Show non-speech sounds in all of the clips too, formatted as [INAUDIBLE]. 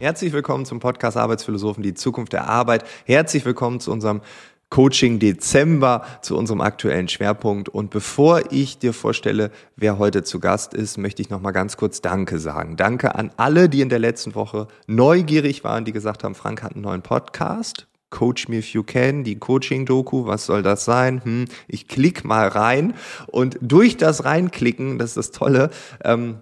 Herzlich willkommen zum Podcast Arbeitsphilosophen, die Zukunft der Arbeit. Herzlich willkommen zu unserem Coaching Dezember, zu unserem aktuellen Schwerpunkt. Und bevor ich dir vorstelle, wer heute zu Gast ist, möchte ich noch mal ganz kurz Danke sagen. Danke an alle, die in der letzten Woche neugierig waren, die gesagt haben, Frank hat einen neuen Podcast. Coach Me If You Can, die Coaching-Doku, was soll das sein? Hm, ich klick mal rein und durch das Reinklicken, das ist das Tolle, ähm,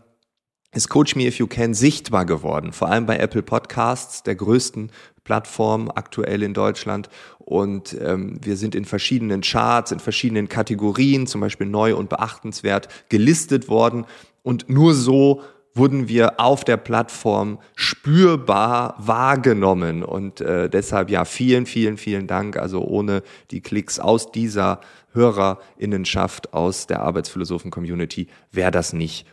ist Coach Me If You Can sichtbar geworden, vor allem bei Apple Podcasts, der größten Plattform aktuell in Deutschland. Und ähm, wir sind in verschiedenen Charts, in verschiedenen Kategorien, zum Beispiel neu und beachtenswert, gelistet worden. Und nur so wurden wir auf der Plattform spürbar wahrgenommen. Und äh, deshalb ja, vielen, vielen, vielen Dank. Also ohne die Klicks aus dieser Hörerinnenschaft, aus der Arbeitsphilosophen-Community wäre das nicht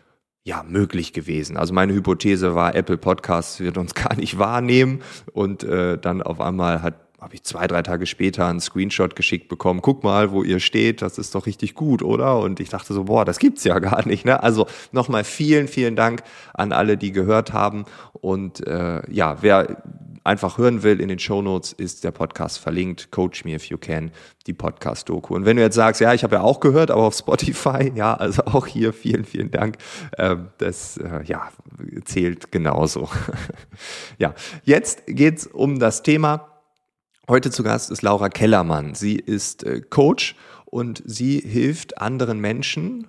ja, möglich gewesen. Also meine Hypothese war, Apple Podcasts wird uns [LAUGHS] gar nicht wahrnehmen und äh, dann auf einmal hat habe ich zwei, drei Tage später einen Screenshot geschickt bekommen. Guck mal, wo ihr steht, das ist doch richtig gut, oder? Und ich dachte so, boah, das gibt's ja [LAUGHS] gar nicht. Ne? Also nochmal vielen, vielen Dank an alle, die gehört haben. Und äh, ja, wer einfach hören will, in den Show Notes ist der Podcast verlinkt. Coach Me If You Can, die Podcast-Doku. Und wenn du jetzt sagst, ja, ich habe ja auch gehört, aber auf Spotify, [LAUGHS] ja, also auch hier vielen, vielen Dank. Ähm, das, äh, ja, zählt genauso. [LAUGHS] ja, jetzt geht's um das Thema. Heute zu Gast ist Laura Kellermann. Sie ist äh, Coach und sie hilft anderen Menschen,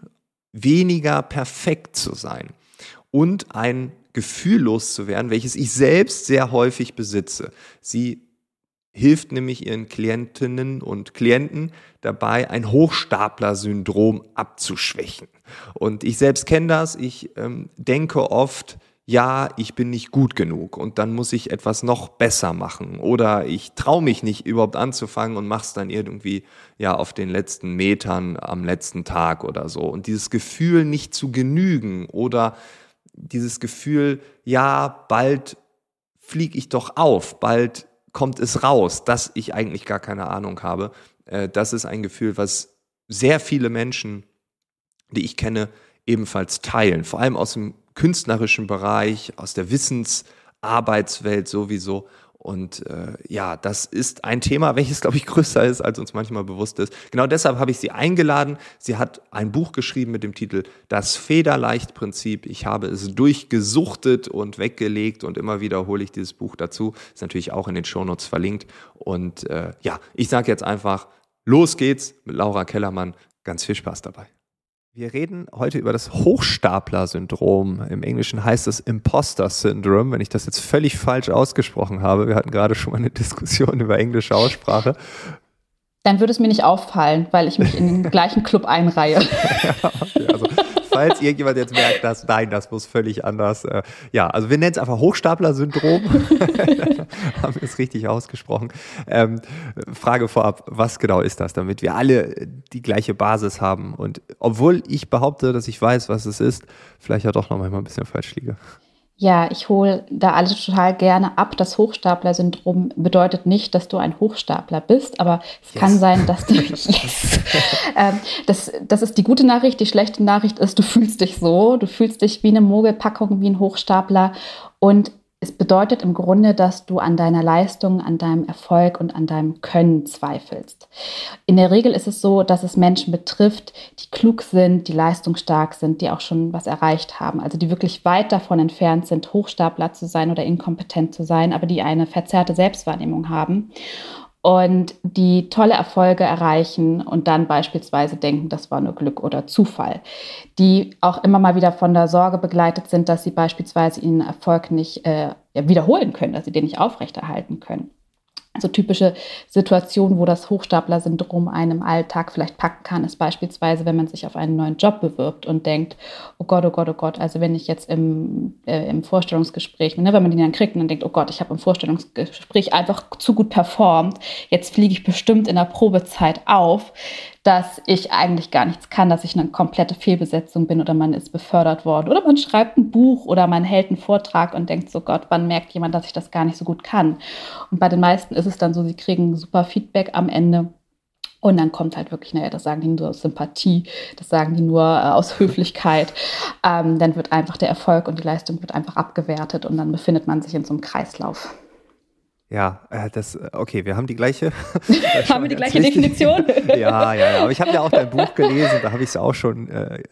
weniger perfekt zu sein und ein Gefühl loszuwerden, welches ich selbst sehr häufig besitze. Sie hilft nämlich ihren Klientinnen und Klienten dabei, ein Hochstapler-Syndrom abzuschwächen. Und ich selbst kenne das. Ich ähm, denke oft, ja, ich bin nicht gut genug und dann muss ich etwas noch besser machen oder ich traue mich nicht überhaupt anzufangen und mach's dann irgendwie ja auf den letzten Metern am letzten Tag oder so und dieses Gefühl nicht zu genügen oder dieses Gefühl, ja, bald fliege ich doch auf, bald kommt es raus, dass ich eigentlich gar keine Ahnung habe. Äh, das ist ein Gefühl, was sehr viele Menschen, die ich kenne, ebenfalls teilen. Vor allem aus dem künstlerischen Bereich, aus der Wissensarbeitswelt sowieso. Und äh, ja, das ist ein Thema, welches, glaube ich, größer ist, als uns manchmal bewusst ist. Genau deshalb habe ich sie eingeladen. Sie hat ein Buch geschrieben mit dem Titel Das Federleicht-Prinzip. Ich habe es durchgesuchtet und weggelegt und immer wieder hole ich dieses Buch dazu. Ist natürlich auch in den Shownotes verlinkt. Und äh, ja, ich sage jetzt einfach, los geht's mit Laura Kellermann. Ganz viel Spaß dabei. Wir reden heute über das Hochstapler-Syndrom. Im Englischen heißt es Imposter-Syndrom, wenn ich das jetzt völlig falsch ausgesprochen habe. Wir hatten gerade schon mal eine Diskussion [LAUGHS] über englische Aussprache. Dann würde es mir nicht auffallen, weil ich mich in den gleichen Club einreihe. [LAUGHS] ja, okay, also falls irgendjemand jetzt merkt, dass nein, das muss völlig anders. Äh, ja, also wir nennen es einfach Hochstapler-Syndrom. [LAUGHS] Haben wir es richtig ausgesprochen. Ähm, Frage vorab, was genau ist das, damit wir alle die gleiche Basis haben? Und obwohl ich behaupte, dass ich weiß, was es ist, vielleicht ja doch noch mal ein bisschen falsch liege. Ja, ich hole da alles total gerne ab. Das Hochstapler-Syndrom bedeutet nicht, dass du ein Hochstapler bist, aber es yes. kann sein, dass du. [LAUGHS] yes. ähm, das, das ist die gute Nachricht. Die schlechte Nachricht ist, du fühlst dich so. Du fühlst dich wie eine Mogelpackung, wie ein Hochstapler. Und es bedeutet im Grunde, dass du an deiner Leistung, an deinem Erfolg und an deinem Können zweifelst. In der Regel ist es so, dass es Menschen betrifft, die klug sind, die leistungsstark sind, die auch schon was erreicht haben, also die wirklich weit davon entfernt sind, Hochstapler zu sein oder inkompetent zu sein, aber die eine verzerrte Selbstwahrnehmung haben und die tolle Erfolge erreichen und dann beispielsweise denken, das war nur Glück oder Zufall. Die auch immer mal wieder von der Sorge begleitet sind, dass sie beispielsweise ihren Erfolg nicht äh, wiederholen können, dass sie den nicht aufrechterhalten können. Also typische Situationen, wo das Hochstapler-Syndrom einem Alltag vielleicht packen kann, ist beispielsweise, wenn man sich auf einen neuen Job bewirbt und denkt, oh Gott, oh Gott, oh Gott, also wenn ich jetzt im, äh, im Vorstellungsgespräch, ne, wenn man den dann kriegt und dann denkt, oh Gott, ich habe im Vorstellungsgespräch einfach zu gut performt, jetzt fliege ich bestimmt in der Probezeit auf, dass ich eigentlich gar nichts kann, dass ich eine komplette Fehlbesetzung bin oder man ist befördert worden oder man schreibt ein Buch oder man hält einen Vortrag und denkt so Gott, wann merkt jemand, dass ich das gar nicht so gut kann? Und bei den meisten ist es dann so, sie kriegen super Feedback am Ende und dann kommt halt wirklich, naja, das sagen die nur aus Sympathie, das sagen die nur äh, aus Höflichkeit. Ähm, dann wird einfach der Erfolg und die Leistung wird einfach abgewertet und dann befindet man sich in so einem Kreislauf. Ja, äh, das, äh, okay, wir haben die gleiche. [LAUGHS] haben wir die gleiche Definition? [LAUGHS] ja, ja, ja. Aber ich habe ja auch dein Buch gelesen, da habe ich es auch schon. Äh,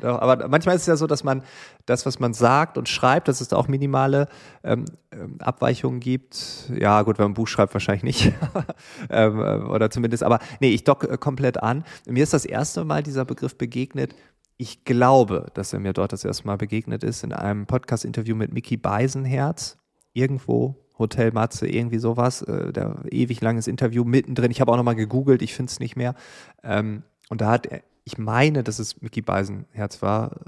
äh, aber manchmal ist es ja so, dass man das, was man sagt und schreibt, dass es da auch minimale ähm, ähm Abweichungen gibt. Ja, gut, wenn man ein Buch schreibt, wahrscheinlich nicht. [LAUGHS] ähm, oder zumindest, aber nee, ich dock komplett an. Mir ist das erste Mal dieser Begriff begegnet. Ich glaube, dass er mir dort das erste Mal begegnet ist in einem Podcast-Interview mit Mickey Beisenherz. Irgendwo Hotel Matze, irgendwie sowas. Äh, der ewig langes Interview mittendrin. Ich habe auch nochmal gegoogelt, ich finde es nicht mehr. Ähm, und da hat er, ich meine, dass es Mickey Beisenherz war.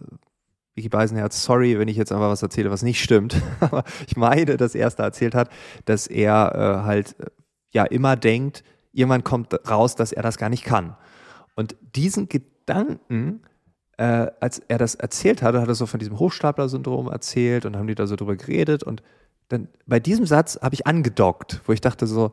Mickey Beisenherz, sorry, wenn ich jetzt einfach was erzähle, was nicht stimmt. [LAUGHS] Aber ich meine, dass er es da erzählt hat, dass er äh, halt äh, ja immer denkt, irgendwann kommt raus, dass er das gar nicht kann. Und diesen Gedanken, äh, als er das erzählt hatte, hat er so von diesem Hochstapler-Syndrom erzählt und haben die da so drüber geredet und dann bei diesem Satz habe ich angedockt, wo ich dachte so,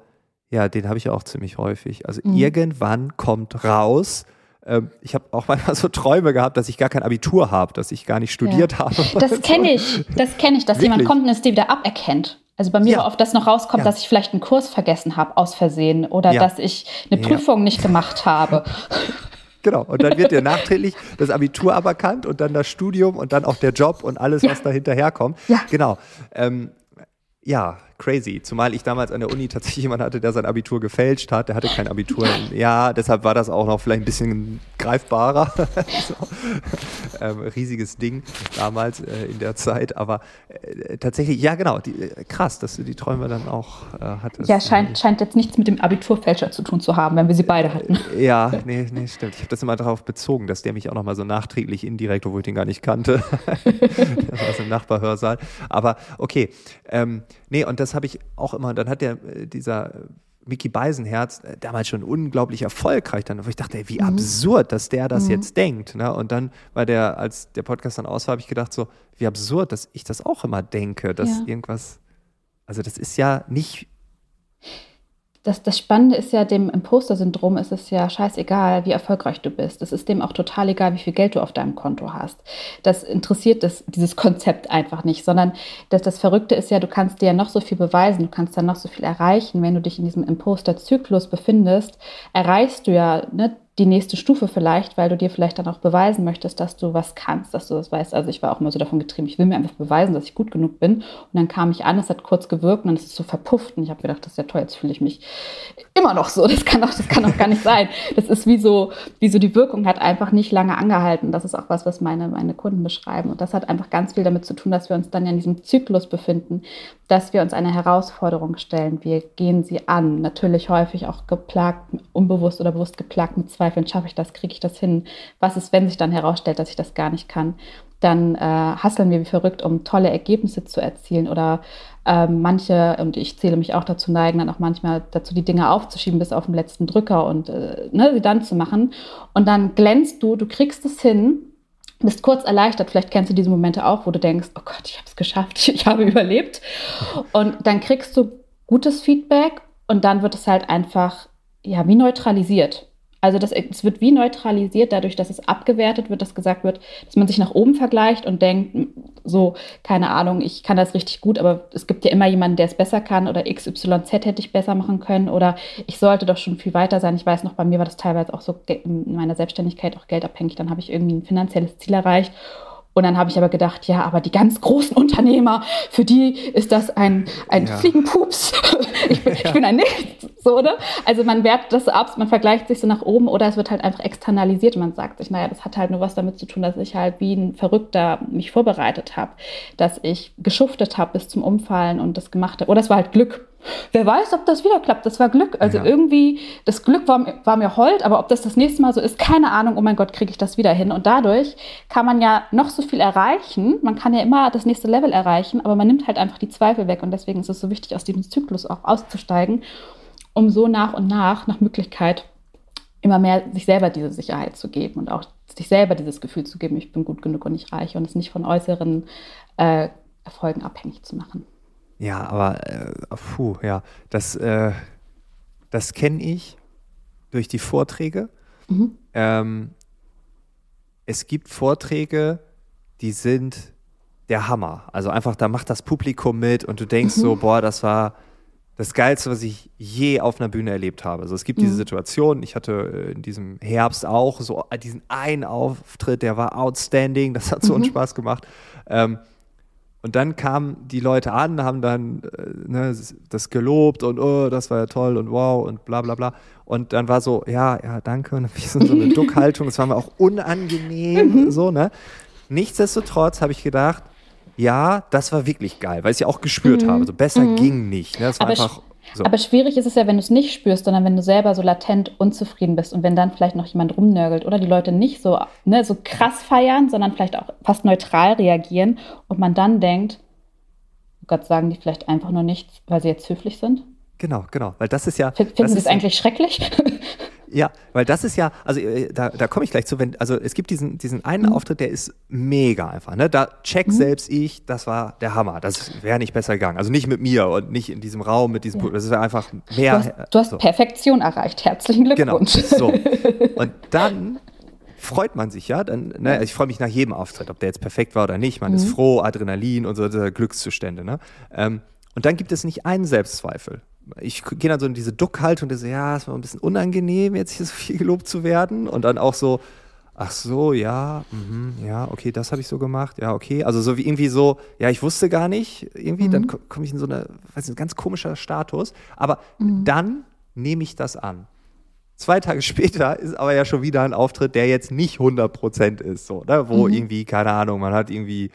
ja, den habe ich auch ziemlich häufig. Also mhm. irgendwann kommt raus, ähm, ich habe auch [LAUGHS] manchmal so Träume gehabt, dass ich gar kein Abitur habe, dass ich gar nicht studiert ja. habe. Das kenne ich, das kenne ich, dass Wirklich? jemand kommt und es dir wieder aberkennt. Also bei mir ja. war oft das noch rauskommt, ja. dass ich vielleicht einen Kurs vergessen habe aus Versehen oder ja. dass ich eine Prüfung nicht gemacht habe. [LAUGHS] Genau. Und dann wird dir nachträglich das Abitur aberkannt und dann das Studium und dann auch der Job und alles, was da hinterherkommt. Ja. Genau. Ähm, ja, crazy. Zumal ich damals an der Uni tatsächlich jemanden hatte, der sein Abitur gefälscht hat. Der hatte kein Abitur. ja, deshalb war das auch noch vielleicht ein bisschen greifbarer. [LAUGHS] so. ähm, riesiges Ding damals äh, in der Zeit. Aber äh, tatsächlich, ja genau, die, äh, krass, dass du die Träume dann auch äh, hattest. Ja, scheint, scheint jetzt nichts mit dem Abiturfälscher zu tun zu haben, wenn wir sie beide hatten. ja, nee, nee, stimmt. Ich habe das immer darauf bezogen, dass der mich auch nochmal so nachträglich indirekt, obwohl ich den gar nicht kannte, [LAUGHS] war im Nachbarhörsaal. Aber okay, ähm, nee, und das habe ich auch immer, dann hat der, äh, dieser Mickey Beisenherz äh, damals schon unglaublich erfolgreich dann, wo ich dachte, ey, wie mhm. absurd, dass der das mhm. jetzt denkt. Ne? Und dann war der, als der Podcast dann aus war, habe ich gedacht, so, wie absurd, dass ich das auch immer denke, dass ja. irgendwas, also das ist ja nicht das, das Spannende ist ja, dem Imposter-Syndrom ist es ja scheißegal, wie erfolgreich du bist. Es ist dem auch total egal, wie viel Geld du auf deinem Konto hast. Das interessiert das, dieses Konzept einfach nicht, sondern das, das Verrückte ist ja, du kannst dir ja noch so viel beweisen, du kannst dann noch so viel erreichen. Wenn du dich in diesem Imposter-Zyklus befindest, erreichst du ja ne, die nächste Stufe vielleicht, weil du dir vielleicht dann auch beweisen möchtest, dass du was kannst, dass du das weißt. Also ich war auch immer so davon getrieben, ich will mir einfach beweisen, dass ich gut genug bin. Und dann kam ich an, es hat kurz gewirkt und dann ist es so verpufft. Und ich habe gedacht, das ist ja toll, jetzt fühle ich mich immer noch so. Das kann doch, das kann doch gar nicht sein. Das ist wie so, wie so die Wirkung hat einfach nicht lange angehalten. Das ist auch was, was meine, meine Kunden beschreiben. Und das hat einfach ganz viel damit zu tun, dass wir uns dann ja in diesem Zyklus befinden, dass wir uns eine Herausforderung stellen. Wir gehen sie an. Natürlich häufig auch geplagt, unbewusst oder bewusst geplagt mit Zweifeln. Schaffe ich das? Kriege ich das hin? Was ist, wenn sich dann herausstellt, dass ich das gar nicht kann? Dann äh, hasseln wir wie verrückt, um tolle Ergebnisse zu erzielen oder äh, manche, und ich zähle mich auch dazu neigen, dann auch manchmal dazu, die Dinge aufzuschieben bis auf den letzten Drücker und äh, ne, sie dann zu machen. Und dann glänzt du, du kriegst es hin bist kurz erleichtert. Vielleicht kennst du diese Momente auch, wo du denkst, oh Gott, ich habe es geschafft, [LAUGHS] ich habe überlebt. Und dann kriegst du gutes Feedback und dann wird es halt einfach, ja, wie neutralisiert. Also das, es wird wie neutralisiert dadurch, dass es abgewertet wird, dass gesagt wird, dass man sich nach oben vergleicht und denkt, so, keine Ahnung, ich kann das richtig gut, aber es gibt ja immer jemanden, der es besser kann oder XYZ hätte ich besser machen können oder ich sollte doch schon viel weiter sein. Ich weiß noch, bei mir war das teilweise auch so in meiner Selbstständigkeit auch geldabhängig. Dann habe ich irgendwie ein finanzielles Ziel erreicht und dann habe ich aber gedacht, ja, aber die ganz großen Unternehmer, für die ist das ein, ein ja. Fliegenpups. [LAUGHS] ich, bin, ja. ich bin ein Nichts. So, oder? Also man wertet das ab, man vergleicht sich so nach oben oder es wird halt einfach externalisiert und man sagt sich, naja, das hat halt nur was damit zu tun, dass ich halt wie ein Verrückter mich vorbereitet habe, dass ich geschuftet habe bis zum Umfallen und das gemacht habe. Oder es war halt Glück. Wer weiß, ob das wieder klappt. Das war Glück. Also ja. irgendwie, das Glück war, war mir hold, aber ob das das nächste Mal so ist, keine Ahnung. Oh mein Gott, kriege ich das wieder hin. Und dadurch kann man ja noch so viel erreichen. Man kann ja immer das nächste Level erreichen, aber man nimmt halt einfach die Zweifel weg. Und deswegen ist es so wichtig, aus diesem Zyklus auch auszusteigen, um so nach und nach, nach Möglichkeit, immer mehr sich selber diese Sicherheit zu geben und auch sich selber dieses Gefühl zu geben, ich bin gut genug und ich reich und es nicht von äußeren äh, Erfolgen abhängig zu machen. Ja, aber äh, puh, ja, das, äh, das kenne ich durch die Vorträge. Mhm. Ähm, es gibt Vorträge, die sind der Hammer. Also einfach, da macht das Publikum mit und du denkst mhm. so, boah, das war das Geilste, was ich je auf einer Bühne erlebt habe. Also es gibt mhm. diese Situation, ich hatte äh, in diesem Herbst auch so diesen einen Auftritt, der war outstanding, das hat so einen mhm. Spaß gemacht. Ähm, und dann kamen die Leute an, haben dann äh, ne, das gelobt und oh, das war ja toll und wow und bla bla bla. Und dann war so, ja, ja, danke. Und dann [LAUGHS] so eine Duckhaltung, das war mir auch unangenehm, mhm. so, ne? Nichtsdestotrotz habe ich gedacht, ja, das war wirklich geil, weil ich es ja auch gespürt mhm. habe. So besser mhm. ging nicht. Ne? Das war aber, einfach so. aber schwierig ist es ja, wenn du es nicht spürst, sondern wenn du selber so latent unzufrieden bist und wenn dann vielleicht noch jemand rumnörgelt oder die Leute nicht so, ne, so krass feiern, sondern vielleicht auch fast neutral reagieren und man dann denkt, oh Gott, sagen die vielleicht einfach nur nichts, weil sie jetzt höflich sind? Genau, genau, weil das ist ja. Finden Sie das eigentlich schrecklich? [LAUGHS] Ja, weil das ist ja, also äh, da, da komme ich gleich zu, wenn, also es gibt diesen, diesen einen mhm. Auftritt, der ist mega einfach. Ne? Da check mhm. selbst ich, das war der Hammer. Das wäre nicht besser gegangen. Also nicht mit mir und nicht in diesem Raum mit diesem, ja. das wäre einfach mehr. Du hast, du hast so. Perfektion erreicht. Herzlichen genau, Glückwunsch. Genau. So. [LAUGHS] Und dann freut man sich ja. Dann, ne, also ich freue mich nach jedem Auftritt, ob der jetzt perfekt war oder nicht. Man mhm. ist froh, Adrenalin und so Glückszustände. Ne? Ähm, und dann gibt es nicht einen Selbstzweifel ich gehe dann so in diese Duckhaltung, und so, ja, es war ein bisschen unangenehm, jetzt hier so viel gelobt zu werden. Und dann auch so, ach so, ja, mh, ja, okay, das habe ich so gemacht, ja, okay. Also so wie irgendwie so, ja, ich wusste gar nicht, irgendwie, mhm. dann komme ich in so eine, weiß nicht, ganz komischer Status. Aber mhm. dann nehme ich das an. Zwei Tage später ist aber ja schon wieder ein Auftritt, der jetzt nicht 100% ist, so, ne? wo mhm. irgendwie, keine Ahnung, man hat irgendwie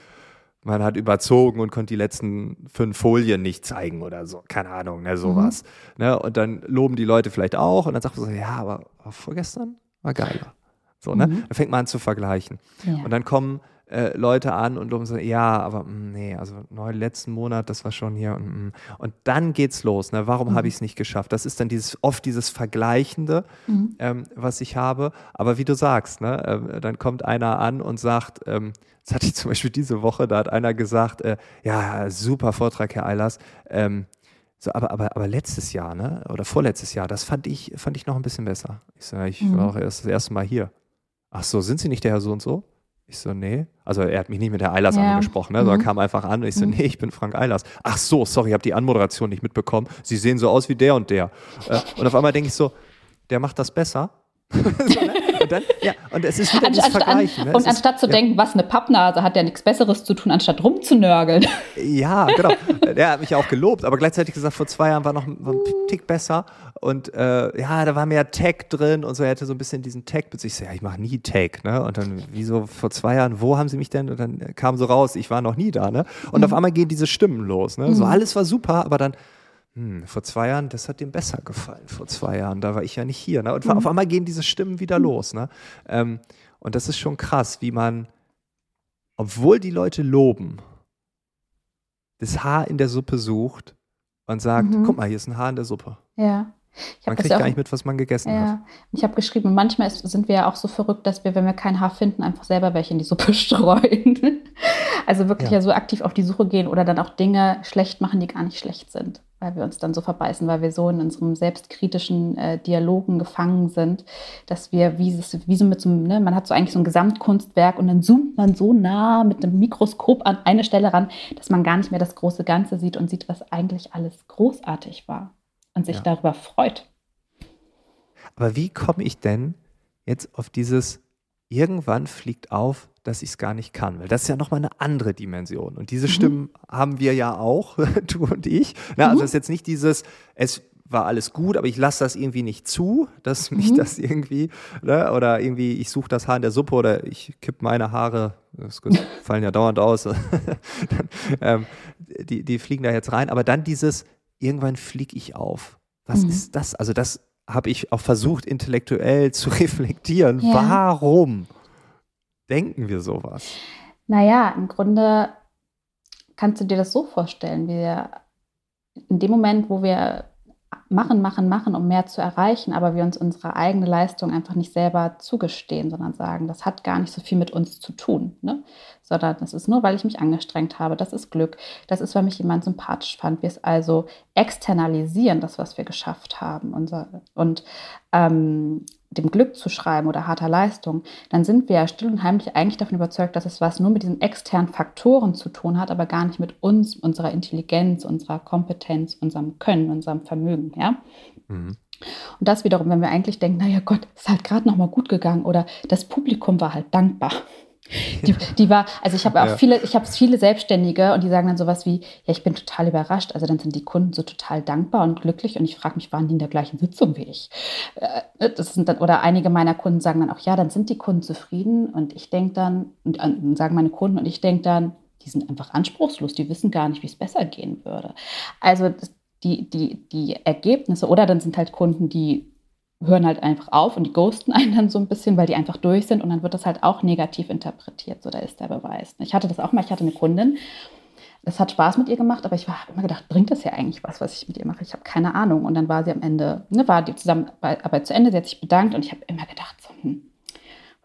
man hat überzogen und konnte die letzten fünf Folien nicht zeigen oder so. Keine Ahnung, ne, sowas. Mhm. Ne, und dann loben die Leute vielleicht auch und dann sagt man so, ja, aber, vorgestern war geiler. So, ne? Mhm. Dann fängt man an zu vergleichen. Ja. Und dann kommen äh, Leute an und loben so, ja, aber mh, mm, nee, also neu letzten Monat, das war schon hier. Und, mh. und dann geht's los. Ne? Warum mhm. habe ich es nicht geschafft? Das ist dann dieses oft dieses Vergleichende, mhm. ähm, was ich habe. Aber wie du sagst, ne, äh, dann kommt einer an und sagt, ähm, das hatte ich zum Beispiel diese Woche, da hat einer gesagt, äh, ja, super Vortrag, Herr Eilers. Ähm, so, aber, aber, aber letztes Jahr, ne? Oder vorletztes Jahr, das fand ich, fand ich noch ein bisschen besser. Ich sage, ich mhm. war auch erst das erste Mal hier. Ach so, sind Sie nicht der Herr so und so? Ich so, nee. Also er hat mich nicht mit der Eilers ja. angesprochen, ne? sondern mhm. kam einfach an und ich so, mhm. nee, ich bin Frank Eilers. Ach so, sorry, ich habe die Anmoderation nicht mitbekommen. Sie sehen so aus wie der und der. Äh, und auf einmal denke ich so, der macht das besser. [LAUGHS] so, ne? und dann, ja, und es ist wieder Anst dieses Vergleichen. Ne? Und ist, anstatt zu ja. denken, was eine Pappnase hat ja nichts Besseres zu tun, anstatt rumzunörgeln. [LAUGHS] Ja, genau. Der hat mich ja auch gelobt, aber gleichzeitig gesagt, vor zwei Jahren war noch ein, ein Tick besser. Und äh, ja, da war mehr Tech drin und so. Er hatte so ein bisschen diesen Tech. Ich so, ja, ich mache nie Tech, ne? Und dann, wieso vor zwei Jahren, wo haben sie mich denn? Und dann kam so raus, ich war noch nie da, ne? Und mhm. auf einmal gehen diese Stimmen los, ne? So mhm. alles war super, aber dann hm, vor zwei Jahren, das hat dem besser gefallen. Vor zwei Jahren, da war ich ja nicht hier. Ne? Und mhm. auf einmal gehen diese Stimmen wieder mhm. los. Ne? Ähm, und das ist schon krass, wie man, obwohl die Leute loben, das Haar in der Suppe sucht und sagt, mhm. guck mal, hier ist ein Haar in der Suppe. Ja. man kriegt gar nicht mit, was man gegessen ja. hat. Ich habe geschrieben, manchmal ist, sind wir ja auch so verrückt, dass wir, wenn wir kein Haar finden, einfach selber welche in die Suppe [LAUGHS] streuen. also wirklich ja. ja so aktiv auf die Suche gehen oder dann auch Dinge schlecht machen, die gar nicht schlecht sind weil wir uns dann so verbeißen, weil wir so in unserem selbstkritischen äh, Dialogen gefangen sind, dass wir wie, wie so mit so einem, ne, man hat so eigentlich so ein Gesamtkunstwerk und dann zoomt man so nah mit einem Mikroskop an eine Stelle ran, dass man gar nicht mehr das große Ganze sieht und sieht, was eigentlich alles großartig war und sich ja. darüber freut. Aber wie komme ich denn jetzt auf dieses, irgendwann fliegt auf, dass ich es gar nicht kann. Weil das ist ja nochmal eine andere Dimension. Und diese mhm. Stimmen haben wir ja auch, [LAUGHS] du und ich. Na, also mhm. es ist jetzt nicht dieses, es war alles gut, aber ich lasse das irgendwie nicht zu, dass mich mhm. das irgendwie, ne, oder irgendwie, ich suche das Haar in der Suppe oder ich kipp meine Haare, das [LAUGHS] fallen ja dauernd aus, [LAUGHS] dann, ähm, die, die fliegen da jetzt rein, aber dann dieses, irgendwann fliege ich auf. Was mhm. ist das? Also das habe ich auch versucht, intellektuell [LAUGHS] zu reflektieren. Ja. Warum? denken wir sowas? Naja, im Grunde kannst du dir das so vorstellen. Wir, in dem Moment, wo wir machen, machen, machen, um mehr zu erreichen, aber wir uns unsere eigene Leistung einfach nicht selber zugestehen, sondern sagen, das hat gar nicht so viel mit uns zu tun, ne? Sondern das ist nur, weil ich mich angestrengt habe, das ist Glück, das ist, weil mich jemand sympathisch fand. Wir es also externalisieren, das, was wir geschafft haben unser, und ähm, dem Glück zu schreiben oder harter Leistung, dann sind wir ja still und heimlich eigentlich davon überzeugt, dass es was nur mit diesen externen Faktoren zu tun hat, aber gar nicht mit uns, unserer Intelligenz, unserer Kompetenz, unserem Können, unserem Vermögen. Ja? Mhm. Und das wiederum, wenn wir eigentlich denken, naja Gott, es ist halt gerade nochmal gut gegangen oder das Publikum war halt dankbar. Die, die war, also ich habe auch ja. viele, ich habe viele Selbstständige und die sagen dann sowas wie, ja, ich bin total überrascht. Also dann sind die Kunden so total dankbar und glücklich und ich frage mich, waren die in der gleichen Sitzung wie ich? Äh, das sind dann, oder einige meiner Kunden sagen dann auch, ja, dann sind die Kunden zufrieden und ich denke dann, und, und sagen meine Kunden und ich denke dann, die sind einfach anspruchslos, die wissen gar nicht, wie es besser gehen würde. Also die, die, die Ergebnisse, oder dann sind halt Kunden, die hören halt einfach auf und die ghosten [LAUGHS] einen dann so ein bisschen, weil die einfach durch sind und dann wird das halt auch negativ interpretiert. So, da ist der Beweis. Ich hatte das auch mal, ich hatte eine Kundin, das hat Spaß mit ihr gemacht, aber ich habe immer gedacht, bringt das ja eigentlich was, was ich mit ihr mache? Ich habe keine Ahnung. Und dann war sie am Ende, ne, war die Zusammenarbeit zu Ende, sie hat sich bedankt und ich habe immer gedacht, so, hm,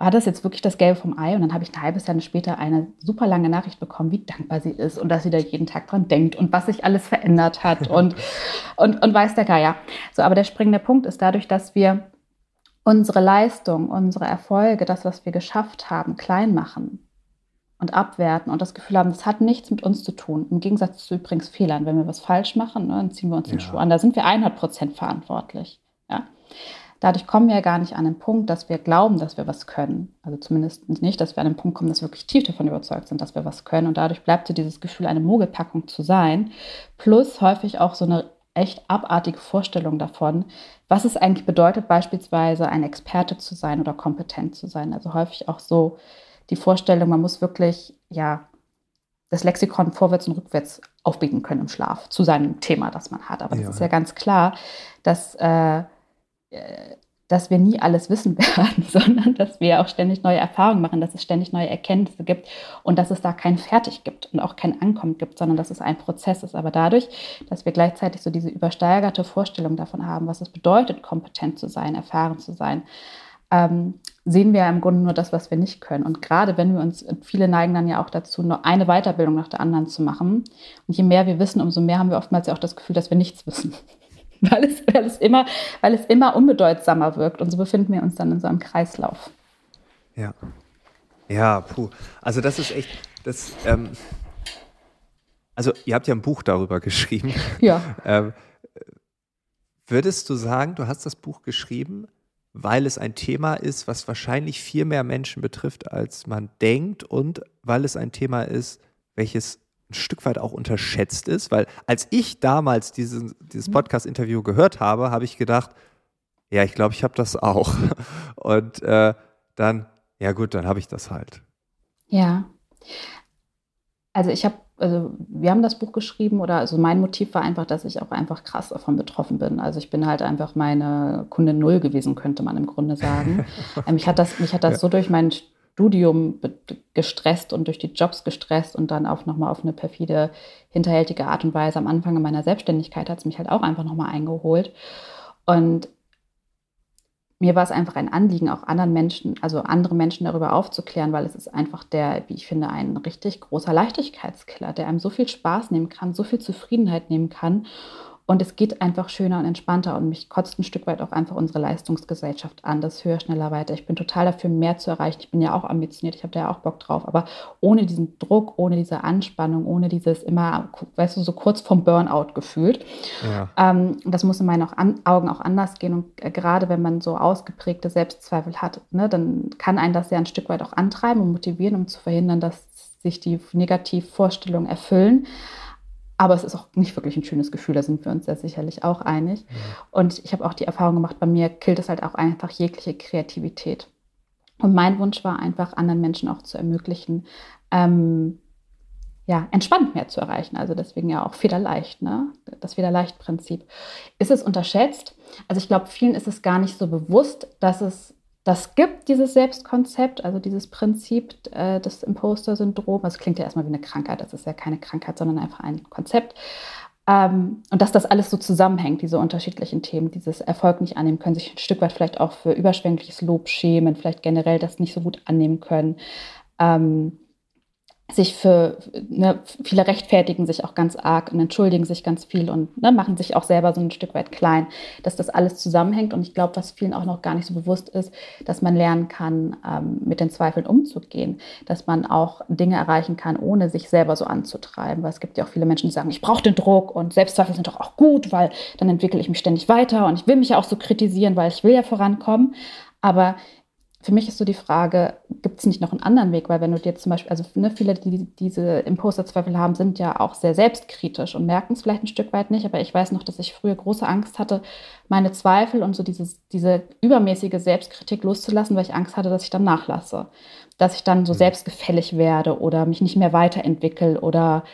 war das jetzt wirklich das Gelbe vom Ei? Und dann habe ich ein halbes Jahr später eine super lange Nachricht bekommen, wie dankbar sie ist und dass sie da jeden Tag dran denkt und was sich alles verändert hat [LAUGHS] und, und, und weiß der Geier. So, aber der springende Punkt ist dadurch, dass wir unsere Leistung, unsere Erfolge, das, was wir geschafft haben, klein machen und abwerten und das Gefühl haben, das hat nichts mit uns zu tun. Im Gegensatz zu übrigens Fehlern. Wenn wir was falsch machen, ne, dann ziehen wir uns den Schuh an. Da sind wir 100 Prozent verantwortlich. Ja? Dadurch kommen wir ja gar nicht an den Punkt, dass wir glauben, dass wir was können. Also zumindest nicht, dass wir an den Punkt kommen, dass wir wirklich tief davon überzeugt sind, dass wir was können. Und dadurch bleibt so dieses Gefühl, eine Mogelpackung zu sein. Plus häufig auch so eine echt abartige Vorstellung davon, was es eigentlich bedeutet, beispielsweise ein Experte zu sein oder kompetent zu sein. Also häufig auch so die Vorstellung, man muss wirklich, ja, das Lexikon vorwärts und rückwärts aufbiegen können im Schlaf zu seinem Thema, das man hat. Aber ja. das ist ja ganz klar, dass äh, äh, dass wir nie alles wissen [LAUGHS] werden, sondern dass wir auch ständig neue Erfahrungen machen, dass es ständig neue Erkenntnisse gibt und dass es da kein Fertig gibt und auch kein Ankommen gibt, sondern dass es ein Prozess ist. Aber dadurch, dass wir gleichzeitig so diese übersteigerte Vorstellung davon haben, was es bedeutet, kompetent zu sein, erfahren zu sein, ähm, sehen wir im Grunde nur das, was wir nicht können. Und gerade wenn wir uns, viele neigen dann ja auch dazu, nur eine Weiterbildung nach der anderen zu machen. Und je mehr wir wissen, umso mehr haben wir oftmals ja auch das Gefühl, dass wir nichts wissen. [LAUGHS] weil es, weil es, immer, weil es immer unbedeutsamer wirkt. Und so befinden wir uns dann in so einem Kreislauf. Ja. Ja, puh. Also das ist echt, das, ähm, also ihr habt ja ein Buch darüber geschrieben. [LAUGHS] Ja. [LAUGHS] ähm, würdest du sagen, du hast das Buch geschrieben, weil es ein Thema ist, was wahrscheinlich viel mehr Menschen betrifft, als man denkt und weil es ein Thema ist, welches ein Stück weit auch unterschätzt ist, weil als ich damals diesen, dieses mhm. Podcast-Interview gehört habe, habe ich gedacht, ja, ich glaube, ich habe das auch. [LAUGHS] Und äh, dann, ja gut, dann habe ich das halt. Ja. Also ich habe, also wir haben das Buch geschrieben oder also mein Motiv war einfach, dass ich auch einfach krass davon betroffen bin. Also ich bin halt einfach meine Kunde Null gewesen, könnte man im Grunde sagen. [LAUGHS] ähm, mich hat das, mich hat das ja. so durch mein Studium gestresst und durch die Jobs gestresst und dann auch nochmal auf eine perfide, hinterhältige Art und Weise am Anfang meiner Selbstständigkeit hat es mich halt auch einfach nochmal eingeholt. Und mir war es einfach ein Anliegen, auch anderen Menschen, also andere Menschen darüber aufzuklären, weil es ist einfach der, wie ich finde, ein richtig großer Leichtigkeitskiller, der einem so viel Spaß nehmen kann, so viel Zufriedenheit nehmen kann und es geht einfach schöner und entspannter und mich kotzt ein Stück weit auch einfach unsere Leistungsgesellschaft an, das höher, schneller, weiter. Ich bin total dafür, mehr zu erreichen. Ich bin ja auch ambitioniert, ich habe da ja auch Bock drauf. Aber ohne diesen Druck, ohne diese Anspannung, ohne dieses immer, weißt du, so kurz vom Burnout gefühlt. Ja. Ähm, das muss in meinen Augen auch anders gehen. Und gerade wenn man so ausgeprägte Selbstzweifel hat, ne, dann kann einen das ja ein Stück weit auch antreiben und motivieren, um zu verhindern, dass sich die Negativvorstellungen erfüllen. Aber es ist auch nicht wirklich ein schönes Gefühl, da sind wir uns ja sicherlich auch einig. Ja. Und ich habe auch die Erfahrung gemacht, bei mir killt es halt auch einfach jegliche Kreativität. Und mein Wunsch war einfach, anderen Menschen auch zu ermöglichen, ähm, ja, entspannt mehr zu erreichen. Also deswegen ja auch federleicht, ne? Das Federleicht-Prinzip. Ist es unterschätzt? Also ich glaube, vielen ist es gar nicht so bewusst, dass es das gibt, dieses Selbstkonzept, also dieses Prinzip äh, des Imposter-Syndroms. Das klingt ja erstmal wie eine Krankheit, das ist ja keine Krankheit, sondern einfach ein Konzept. Ähm, und dass das alles so zusammenhängt, diese unterschiedlichen Themen, dieses Erfolg nicht annehmen können, sich ein Stück weit vielleicht auch für überschwängliches Lob schämen, vielleicht generell das nicht so gut annehmen können. Ähm, sich für, ne, viele rechtfertigen sich auch ganz arg und entschuldigen sich ganz viel und ne, machen sich auch selber so ein Stück weit klein, dass das alles zusammenhängt. Und ich glaube, was vielen auch noch gar nicht so bewusst ist, dass man lernen kann, ähm, mit den Zweifeln umzugehen, dass man auch Dinge erreichen kann, ohne sich selber so anzutreiben. Weil es gibt ja auch viele Menschen, die sagen, ich brauche den Druck und Selbstzweifel sind doch auch gut, weil dann entwickle ich mich ständig weiter und ich will mich ja auch so kritisieren, weil ich will ja vorankommen. Aber für mich ist so die Frage, gibt es nicht noch einen anderen Weg? Weil wenn du dir zum Beispiel, also ne, viele, die diese Imposterzweifel haben, sind ja auch sehr selbstkritisch und merken es vielleicht ein Stück weit nicht. Aber ich weiß noch, dass ich früher große Angst hatte, meine Zweifel und so dieses, diese übermäßige Selbstkritik loszulassen, weil ich Angst hatte, dass ich dann nachlasse. Dass ich dann so mhm. selbstgefällig werde oder mich nicht mehr weiterentwickle oder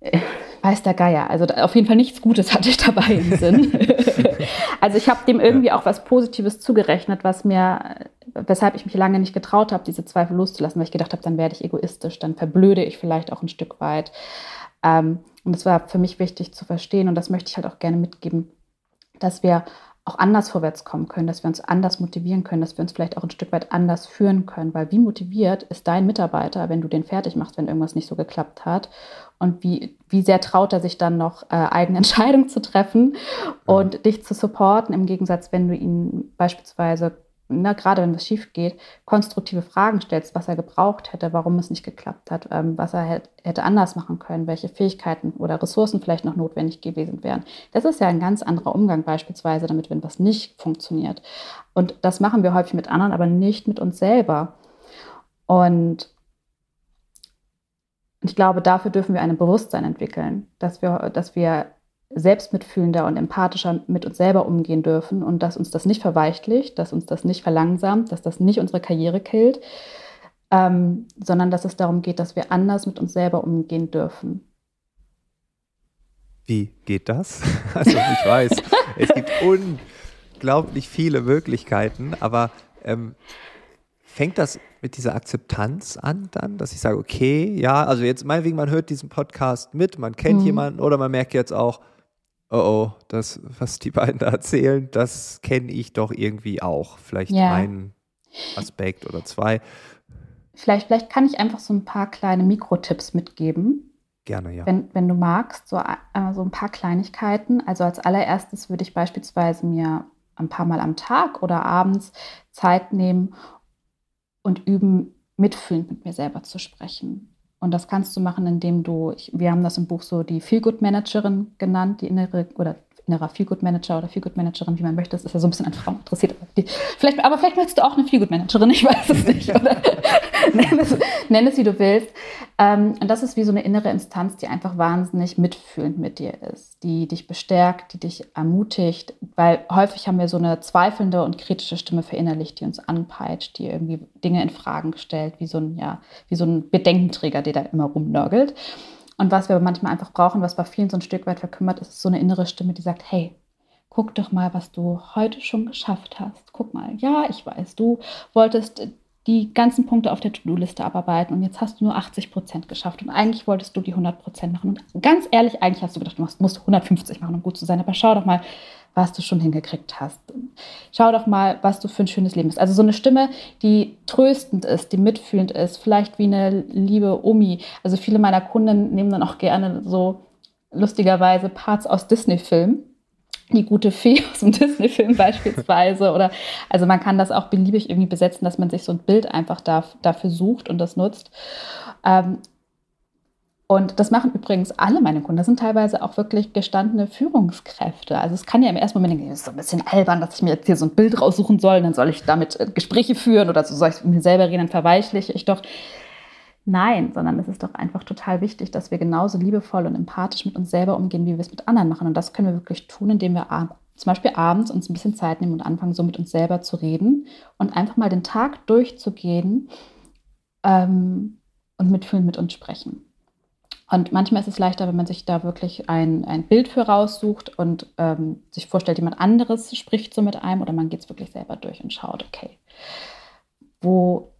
äh, weiß der Geier. Also auf jeden Fall nichts Gutes hatte ich dabei im Sinn. [LAUGHS] also ich habe dem irgendwie auch was Positives zugerechnet, was mir, weshalb ich mich lange nicht getraut habe, diese Zweifel loszulassen, weil ich gedacht habe, dann werde ich egoistisch, dann verblöde ich vielleicht auch ein Stück weit. Ähm, und das war für mich wichtig zu verstehen und das möchte ich halt auch gerne mitgeben, dass wir auch anders vorwärts kommen können, dass wir uns anders motivieren können, dass wir uns vielleicht auch ein Stück weit anders führen können. Weil wie motiviert ist dein Mitarbeiter, wenn du den fertig machst, wenn irgendwas nicht so geklappt hat? Und wie, wie sehr traut er sich dann noch, äh, eigene [LAUGHS] Entscheidungen zu treffen und mhm. dich zu supporten, im Gegensatz, wenn du ihn beispielsweise ne, gerade wenn es schief geht, konstruktive Fragen stellst, was er gebraucht hätte, warum es nicht geklappt hat, ähm, was er hätte anders machen können, welche Fähigkeiten oder Ressourcen vielleicht noch notwendig gewesen wären. Das ist ja ein ganz anderer Umgang beispielsweise damit, wenn was nicht funktioniert. Und das machen wir häufig mit anderen, aber nicht mit uns selber. Und ich glaube, dafür dürfen wir ein Bewusstsein entwickeln, dass wir, dass wir selbstmitfühlender und empathischer mit uns selber umgehen dürfen und dass uns das nicht verweichlicht, dass uns das nicht verlangsamt, dass das nicht unsere Karriere killt, ähm, sondern dass es darum geht, dass wir anders mit uns selber umgehen dürfen. Wie geht das? [LAUGHS] Also ich weiß, es gibt unglaublich viele Möglichkeiten, aber ähm, fängt das mit dieser Akzeptanz an dann, dass ich sage, okay, ja, also jetzt meinetwegen, man hört diesen Podcast mit, man kennt mhm. jemanden oder man merkt jetzt auch, oh oh, das, was die beiden da [LAUGHS] erzählen, das kenne ich doch irgendwie auch. Vielleicht ja. ein Aspekt oder zwei. Vielleicht, vielleicht kann ich einfach so ein paar kleine Mikrotipps mitgeben. Gerne, ja. Wenn, wenn du magst, so, äh, so ein paar Kleinigkeiten. Also als allererstes würde ich beispielsweise mir ein paar Mal am Tag oder abends Zeit nehmen und üben, mitfühlend mit mir selber zu sprechen. Und das kannst du machen, indem du, ich, wir haben das im Buch so die Feel-Good-Managerin genannt, die innere oder innerer Feel-Good-Manager oder Feel-Good-Managerin, wie man möchte. Das ist ja so ein bisschen an Frauen interessiert. Die, vielleicht, aber vielleicht möchtest du auch eine Feel-Good-Managerin, ich weiß es nicht. Oder [LAUGHS] nenn, es, nenn es, wie du willst. Ähm, und das ist wie so eine innere Instanz, die einfach wahnsinnig mitfühlend mit dir ist, die dich bestärkt, die dich ermutigt, weil häufig haben wir so eine zweifelnde und kritische Stimme verinnerlicht, die uns anpeitscht, die irgendwie Dinge in Fragen stellt, wie so ein, ja, wie so ein Bedenkenträger, der da immer rumnörgelt. Und was wir manchmal einfach brauchen, was bei vielen so ein Stück weit verkümmert ist, ist so eine innere Stimme, die sagt, hey, guck doch mal, was du heute schon geschafft hast. Guck mal, ja, ich weiß, du wolltest die ganzen Punkte auf der To-Do-Liste abarbeiten und jetzt hast du nur 80 Prozent geschafft und eigentlich wolltest du die 100 Prozent machen. Und ganz ehrlich, eigentlich hast du gedacht, du musst 150 machen, um gut zu sein. Aber schau doch mal, was du schon hingekriegt hast. Schau doch mal, was du für ein schönes Leben hast. Also so eine Stimme, die tröstend ist, die mitfühlend ist, vielleicht wie eine liebe Omi. Also viele meiner Kunden nehmen dann auch gerne so lustigerweise Parts aus Disney-Filmen. Die gute Fee [LAUGHS] aus dem Disney-Film beispielsweise. Oder also man kann das auch beliebig irgendwie besetzen, dass man sich so ein Bild einfach da, dafür sucht und das nutzt. Ähm, und das machen übrigens alle meine Kunden. Das sind teilweise auch wirklich gestandene Führungskräfte. Also es kann ja im ersten Moment denken, das ist so ein bisschen albern, dass ich mir jetzt hier so ein Bild raussuchen soll, dann soll ich damit äh, Gespräche führen oder so soll ich mit mir selber reden, dann verweichliche ich doch. Nein, sondern es ist doch einfach total wichtig, dass wir genauso liebevoll und empathisch mit uns selber umgehen, wie wir es mit anderen machen. Und das können wir wirklich tun, indem wir zum Beispiel abends uns ein bisschen Zeit nehmen und anfangen, so mit uns selber zu reden und einfach mal den Tag durchzugehen ähm, und mitfühlen mit uns sprechen. Und manchmal ist es leichter, wenn man sich da wirklich ein, ein Bild für raussucht und ähm, sich vorstellt, jemand anderes spricht so mit einem oder man geht es wirklich selber durch und schaut, okay, wo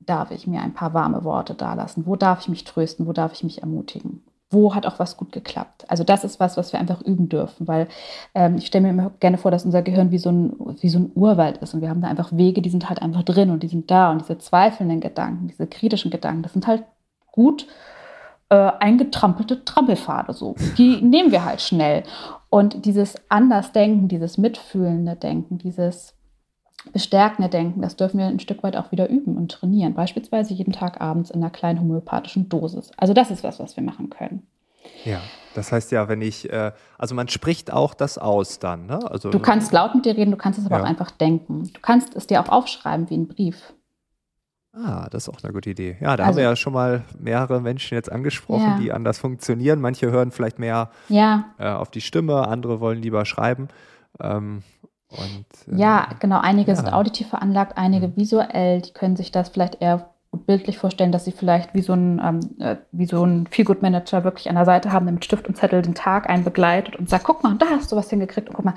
darf ich mir ein paar warme Worte dalassen? Wo darf ich mich trösten? Wo darf ich mich ermutigen? wo hat auch was gut geklappt. Also das ist was, was wir einfach üben dürfen, weil ähm, ich stelle mir immer gerne vor, dass unser Gehirn wie so, ein, wie so ein Urwald ist und wir haben da einfach Wege, die sind halt einfach drin und die sind da und diese zweifelnden Gedanken, diese kritischen Gedanken, das sind halt gut äh, eingetrampelte Trampelpfade so. Die [LAUGHS] nehmen wir halt schnell. Und dieses Andersdenken, dieses mitfühlende Denken, dieses bestärkende Denken, das dürfen wir ein Stück weit auch wieder üben und trainieren. Beispielsweise jeden Tag abends in einer kleinen homöopathischen Dosis. Also das ist was, was wir machen können. Ja, das heißt ja, wenn ich, äh, also man spricht auch das aus dann, ne? Also, du kannst laut mit dir reden, du kannst es aber ja. auch einfach denken. Du kannst es dir auch aufschreiben wie ein Brief. Ah, das ist auch eine gute Idee. Ja, da also, haben wir ja schon mal mehrere Menschen jetzt angesprochen, ja. die anders funktionieren. Manche hören vielleicht mehr ja. äh, auf die Stimme, andere wollen lieber schreiben. Ähm, und, äh, ja, genau. Einige ja. sind auditiv veranlagt, einige mhm. visuell. Die können sich das vielleicht eher bildlich vorstellen, dass sie vielleicht wie so ein, ähm, äh, wie so ein Feelgood-Manager wirklich an der Seite haben, der mit Stift und Zettel den Tag einen begleitet und sagt, guck mal, da hast du was hingekriegt und guck mal,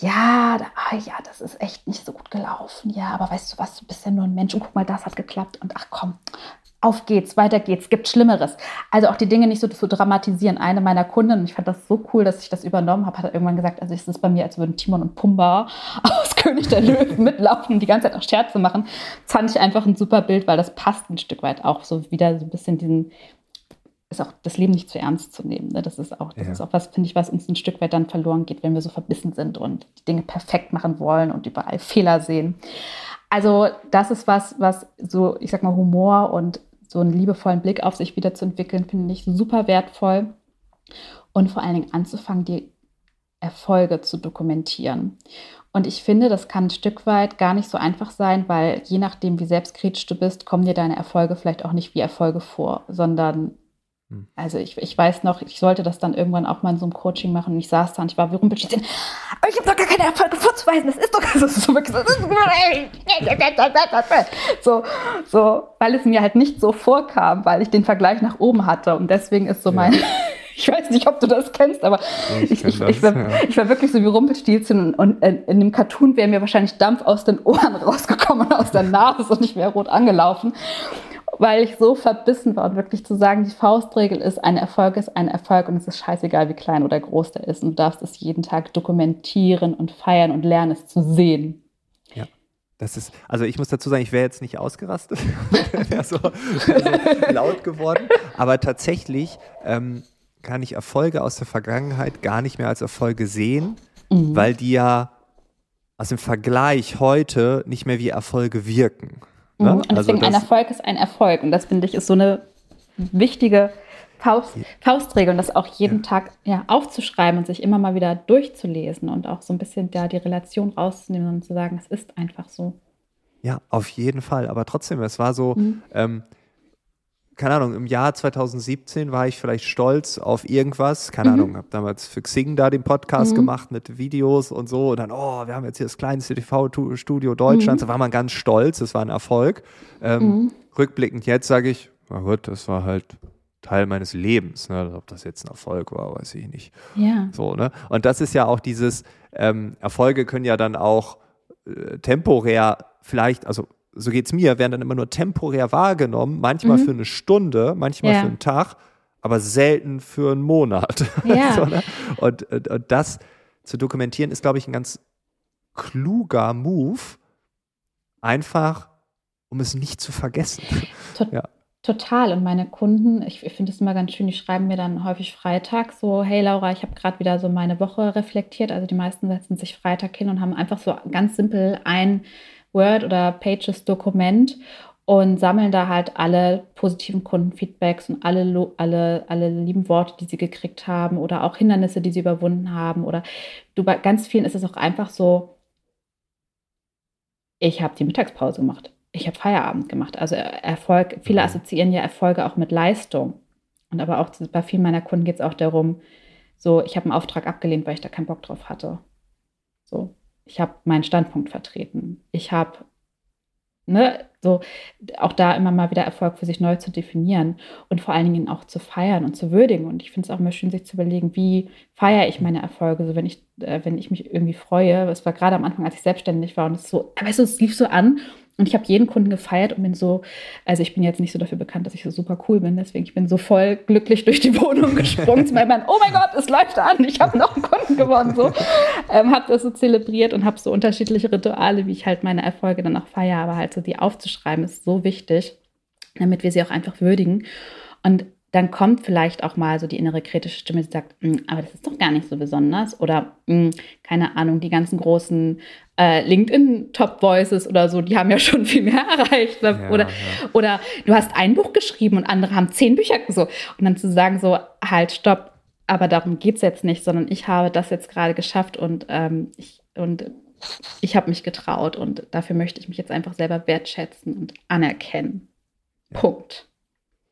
ja, da, ah, ja, das ist echt nicht so gut gelaufen, ja, aber weißt du was, du bist ja nur ein Mensch und guck mal, das hat geklappt und ach komm, auf geht's, weiter geht's, gibt Schlimmeres. Also auch die Dinge nicht so zu dramatisieren. Eine meiner Kunden, ich fand das so cool, dass ich das übernommen habe, hat irgendwann gesagt, also es ist bei mir, als würden Timon und Pumba [LAUGHS] aus König der Löwen mitlaufen und die ganze Zeit auch Scherze machen. Das fand ich einfach ein super Bild, weil das passt ein Stück weit auch so wieder so ein bisschen diesen, ist auch das Leben nicht zu ernst zu nehmen. Ne? Das ist auch, das ja. ist auch was, finde ich, was uns ein Stück weit dann verloren geht, wenn wir so verbissen sind und die Dinge perfekt machen wollen und überall Fehler sehen. Also das ist was, was so, ich sag mal, Humor und so einen liebevollen Blick auf sich wieder zu entwickeln, finde ich super wertvoll. Und vor allen Dingen anzufangen, die Erfolge zu dokumentieren. Und ich finde, das kann ein Stück weit gar nicht so einfach sein, weil je nachdem, wie selbstkritisch du bist, kommen dir deine Erfolge vielleicht auch nicht wie Erfolge vor, sondern. Also ich, ich weiß noch, ich sollte das dann irgendwann auch mal in so einem Coaching machen und ich saß da und ich war wie rumpelstilzchen, aber ich habe doch gar keine Erfolge vorzuweisen, das ist doch das ist so, wirklich so, so, weil es mir halt nicht so vorkam, weil ich den Vergleich nach oben hatte und deswegen ist so mein, ja. [LAUGHS] ich weiß nicht, ob du das kennst, aber ich, ich, ich, ich war, ja. war, wirklich so wie Rumpelstilzchen und, und in, in dem Cartoon wäre mir wahrscheinlich Dampf aus den Ohren [LAUGHS] rausgekommen und aus der Nase und ich wäre rot angelaufen weil ich so verbissen war und wirklich zu sagen, die Faustregel ist, ein Erfolg ist ein Erfolg und es ist scheißegal, wie klein oder groß der ist. Und du darfst es jeden Tag dokumentieren und feiern und lernen, es zu sehen. Ja. Das ist, also ich muss dazu sagen, ich wäre jetzt nicht ausgerastet, [LAUGHS] wäre so, wär so [LAUGHS] laut geworden. Aber tatsächlich ähm, kann ich Erfolge aus der Vergangenheit gar nicht mehr als Erfolge sehen, mhm. weil die ja aus dem Vergleich heute nicht mehr wie Erfolge wirken. Ne? Und deswegen also ein Erfolg ist ein Erfolg. Und das finde ich ist so eine wichtige Faust, Faustregel und das auch jeden ja. Tag ja, aufzuschreiben und sich immer mal wieder durchzulesen und auch so ein bisschen da die Relation rauszunehmen und zu sagen, es ist einfach so. Ja, auf jeden Fall. Aber trotzdem, es war so, mhm. ähm, keine Ahnung, im Jahr 2017 war ich vielleicht stolz auf irgendwas, keine mhm. Ahnung, habe damals für Xing da den Podcast mhm. gemacht mit Videos und so und dann, oh, wir haben jetzt hier das kleinste TV-Studio Deutschlands, mhm. da war man ganz stolz, das war ein Erfolg. Ähm, mhm. rückblickend jetzt sage ich, na gut, das war halt Teil meines Lebens, ne? ob das jetzt ein Erfolg war, weiß ich nicht. Ja. So, ne? Und das ist ja auch dieses, ähm, Erfolge können ja dann auch äh, temporär vielleicht, also so geht es mir, werden dann immer nur temporär wahrgenommen, manchmal mhm. für eine Stunde, manchmal ja. für einen Tag, aber selten für einen Monat. [LAUGHS] Ja. so, ne? und, und, und, das zu dokumentieren ist, glaube ich, ein ganz kluger Move, einfach um es nicht zu vergessen. [LAUGHS] Tot ja. Total. Und meine Kunden, ich, ich finde es immer ganz schön, die schreiben mir dann häufig Freitag so, hey Laura, ich habe gerade wieder so meine Woche reflektiert. Also die meisten setzen sich Freitag hin und haben einfach so ganz simpel ein Word- oder Pages-Dokument und sammeln da halt alle positiven Kundenfeedbacks und alle, alle, alle lieben Worte, die sie gekriegt haben oder auch Hindernisse, die sie überwunden haben. Oder du, bei ganz vielen ist es auch einfach so, ich habe die Mittagspause gemacht, ich habe Feierabend gemacht. Also Erfolg, viele mhm. assoziieren ja Erfolge auch mit Leistung. Und aber auch bei vielen meiner Kunden geht es auch darum, so, ich habe einen Auftrag abgelehnt, weil ich da keinen Bock drauf hatte. So, ich habe meinen Standpunkt vertreten. Ich habe, ne, so auch da immer mal wieder Erfolg für sich neu zu definieren und vor allen Dingen auch zu feiern und zu würdigen. Und ich finde es auch immer schön, sich zu überlegen, wie feiere ich meine Erfolge, so wenn ich, äh, wenn ich mich irgendwie freue. Es war gerade am Anfang, als ich selbstständig war und es so, weißt du, es lief so an Und ich habe jeden Kunden gefeiert und bin so, also ich bin jetzt nicht so dafür bekannt, dass ich so super cool bin, deswegen ich bin so voll glücklich durch die Wohnung [LAUGHS] gesprungen zu meinem Mann, oh mein Gott, es läuft an, ich habe noch einen Kunden gewonnen, so. Ähm, habe das so zelebriert und habe so unterschiedliche Rituale, wie ich halt meine Erfolge dann auch feiere, aber halt so die aufzuschreiben ist so wichtig, damit wir sie auch einfach würdigen. Und dann kommt vielleicht auch mal so die innere kritische Stimme, die sagt, hm, aber das ist doch gar nicht so besonders. Oder, hm, keine Ahnung, die ganzen großen äh, LinkedIn-Top-Voices oder so, die haben ja schon [LAUGHS] viel mehr erreicht. Ja, oder, ja. oder du hast ein Buch geschrieben und andere haben zehn Bücher. So. Und dann zu sagen, so, halt, stopp, aber darum geht es jetzt nicht, sondern ich habe das jetzt gerade geschafft und ähm, ich, und ich habe mich getraut und dafür möchte ich mich jetzt einfach selber wertschätzen und anerkennen. Ja. Punkt.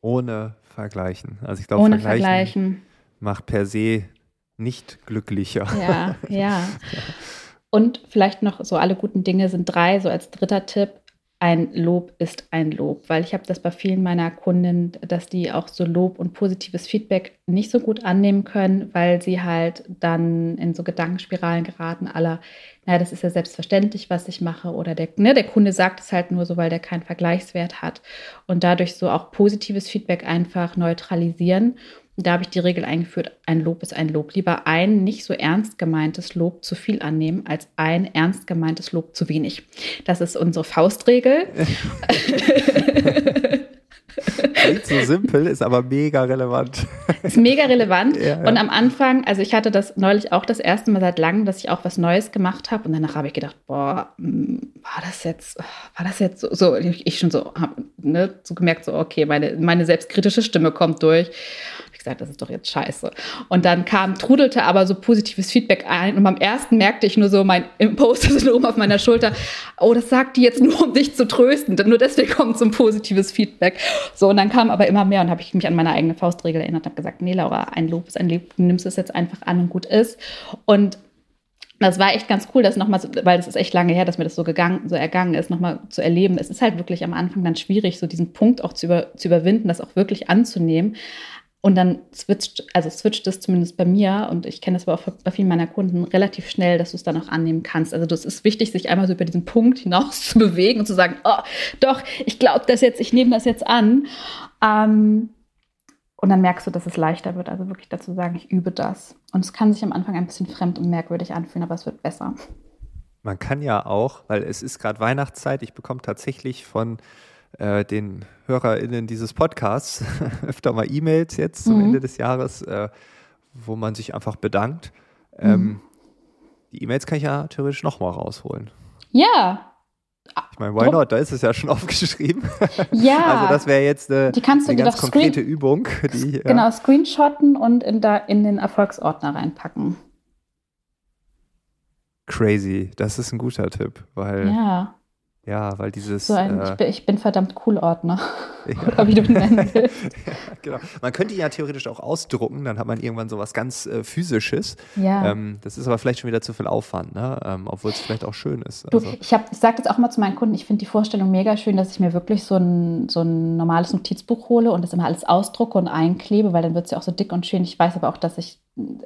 Ohne vergleichen. Also ich glaube, Ohne vergleichen, vergleichen macht per se nicht glücklicher. Ja, [LAUGHS] ja. Und vielleicht noch so alle guten Dinge sind drei, so als dritter Tipp. Ein Lob ist ein Lob, weil ich habe das bei vielen meiner Kunden, dass die auch so Lob und positives Feedback nicht so gut annehmen können, weil sie halt dann in so Gedankenspiralen geraten aller, naja, das ist ja selbstverständlich, was ich mache oder der, ne, der Kunde sagt es halt nur so, weil der keinen Vergleichswert hat und dadurch so auch positives Feedback einfach neutralisieren da habe ich die Regel eingeführt, ein Lob ist ein Lob. Lieber ein nicht so ernst gemeintes Lob zu viel annehmen, als ein ernst gemeintes Lob zu wenig. Das ist unsere Faustregel. Klingt so simpel, ist aber mega relevant. Ist mega relevant. Ja, ja. Und am Anfang, also ich hatte das neulich auch das erste Mal seit langem, dass ich auch was Neues gemacht habe. Und danach habe ich gedacht, boah, hm, war das jetzt, war das jetzt so, so ich schon so, habe ne, so gemerkt, so, okay, meine, meine selbstkritische Stimme kommt durch ich gesagt, das ist doch jetzt scheiße. Und dann kam, trudelte aber so positives Feedback ein. Und beim ersten merkte ich nur so mein Imposter-Syndrom auf meiner Schulter. Oh, das sagt die jetzt [LAUGHS] nur, um dich zu trösten. Nur deswegen kommt so ein positives Feedback. So, und dann kam aber immer mehr und habe ich mich an meine eigene Faustregel erinnert und habe gesagt, nee, Laura, ein Lob ist ein Lob. Du nimmst es jetzt einfach an und gut ist. Und das war echt ganz cool, das nochmal, weil das ist echt lange her, dass mir das so gegangen, so ergangen ist, nochmal zu erleben. Es ist halt wirklich am Anfang dann schwierig, so diesen Punkt auch zu, über, zu überwinden, das auch wirklich anzunehmen. Und dann switcht, also switcht es zumindest bei mir und ich kenne das aber auch bei vielen meiner Kunden relativ schnell, dass du es dann auch annehmen kannst. Also das ist wichtig, sich einmal so über diesen Punkt hinaus [LAUGHS] zu bewegen und zu sagen, oh, doch, ich glaube das jetzt, ich nehme das jetzt an. Ähm, und dann merkst du, dass es leichter wird. Also wirklich dazu sagen, ich übe das. Und es kann sich am Anfang ein bisschen fremd und merkwürdig anfühlen, aber es wird besser. Man kann ja auch, weil es ist gerade Weihnachtszeit, ich bekomme tatsächlich von äh, den HörerInnen dieses Podcasts [LAUGHS] öfter mal E-Mails jetzt zum mhm. Ende des Jahres, äh, wo man sich einfach bedankt. Ähm, mhm. Die E-Mails kann ich ja theoretisch nochmal rausholen. Ja. Ich meine, why not? Da ist es ja schon [LAUGHS] aufgeschrieben. Ja. Also das wäre jetzt eine, die kannst du eine ganz konkrete Übung. Die, genau, ja. screenshotten und in, da, in den Erfolgsordner reinpacken. Crazy, das ist ein guter Tipp, weil ja. Ja, weil dieses. So ein, äh, ich, bin, ich, bin, verdammt cool Ordner. [LAUGHS] Ja. [LAUGHS] Oder wie du ihn nennen [LAUGHS] willst. ja, genau. Man könnte ihn ja theoretisch auch ausdrucken, dann hat man irgendwann so was ganz äh, Physisches. Ja. Ähm, das ist aber vielleicht schon wieder zu viel Aufwand, ne? Ähm, obwohl es vielleicht auch schön ist. Also. Du, ich ich sage jetzt auch mal zu meinen Kunden, ich finde die Vorstellung mega schön, dass ich mir wirklich so ein, so ein normales Notizbuch hole und das immer alles ausdrucke und einklebe, weil dann wird es ja auch so dick und schön. Ich weiß aber auch, dass ich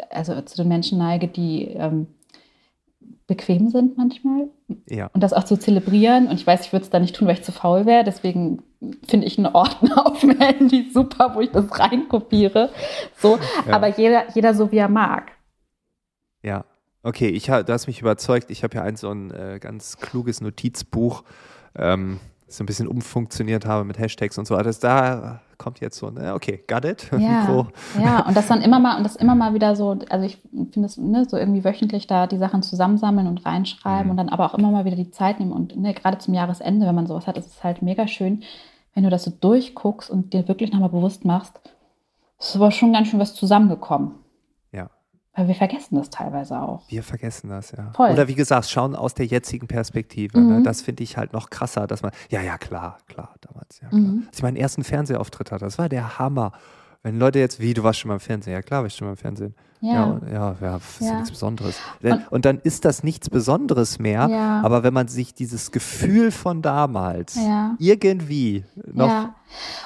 also zu den Menschen neige, die. Ähm, bequem sind manchmal. Ja. Und das auch zu zelebrieren. Und ich weiß, ich würde es da nicht tun, weil ich zu faul wäre. Deswegen finde ich einen Ordner [LAUGHS] auf dem Handy super, wo ich das reinkopiere. So, ja. aber jeder, jeder so, wie er mag. Ja. Okay, ich, du hast mich überzeugt. Ich habe ja ein so ein äh, ganz kluges Notizbuch. Ähm, so ein bisschen umfunktioniert habe mit Hashtags und so. Also da kommt jetzt so, ne, okay, got it. [LAUGHS] Ja, ja, und das dann immer mal und das immer mal wieder so, also ich finde es ne, so irgendwie wöchentlich da die Sachen zusammensammeln und reinschreiben mhm. und dann aber auch immer mal wieder die Zeit nehmen und ne, gerade zum Jahresende, wenn man sowas hat, ist es halt mega schön, wenn du das so durchguckst und dir wirklich nochmal bewusst machst, es ist aber schon ganz schön was zusammengekommen. Weil wir vergessen das teilweise auch. Wir vergessen das, ja. Voll. Oder wie gesagt, schauen aus der jetzigen Perspektive. Ne? Mhm. Ne? Das finde ich halt noch krasser, dass man, ja, ja, klar, klar, damals, ja, klar. Mhm. Als ich meinen ersten Fernsehauftritt hatte, das war der Hammer. Wenn Leute jetzt, wie, du warst schon mal im Fernsehen? Ja, klar, war ich schon mal im Fernsehen. Ja, ja, ja, ist ja. ja nichts Besonderes. Und, und, dann ist das nichts Besonderes mehr, ja. aber wenn man sich dieses Gefühl von damals ja. irgendwie noch. Ja.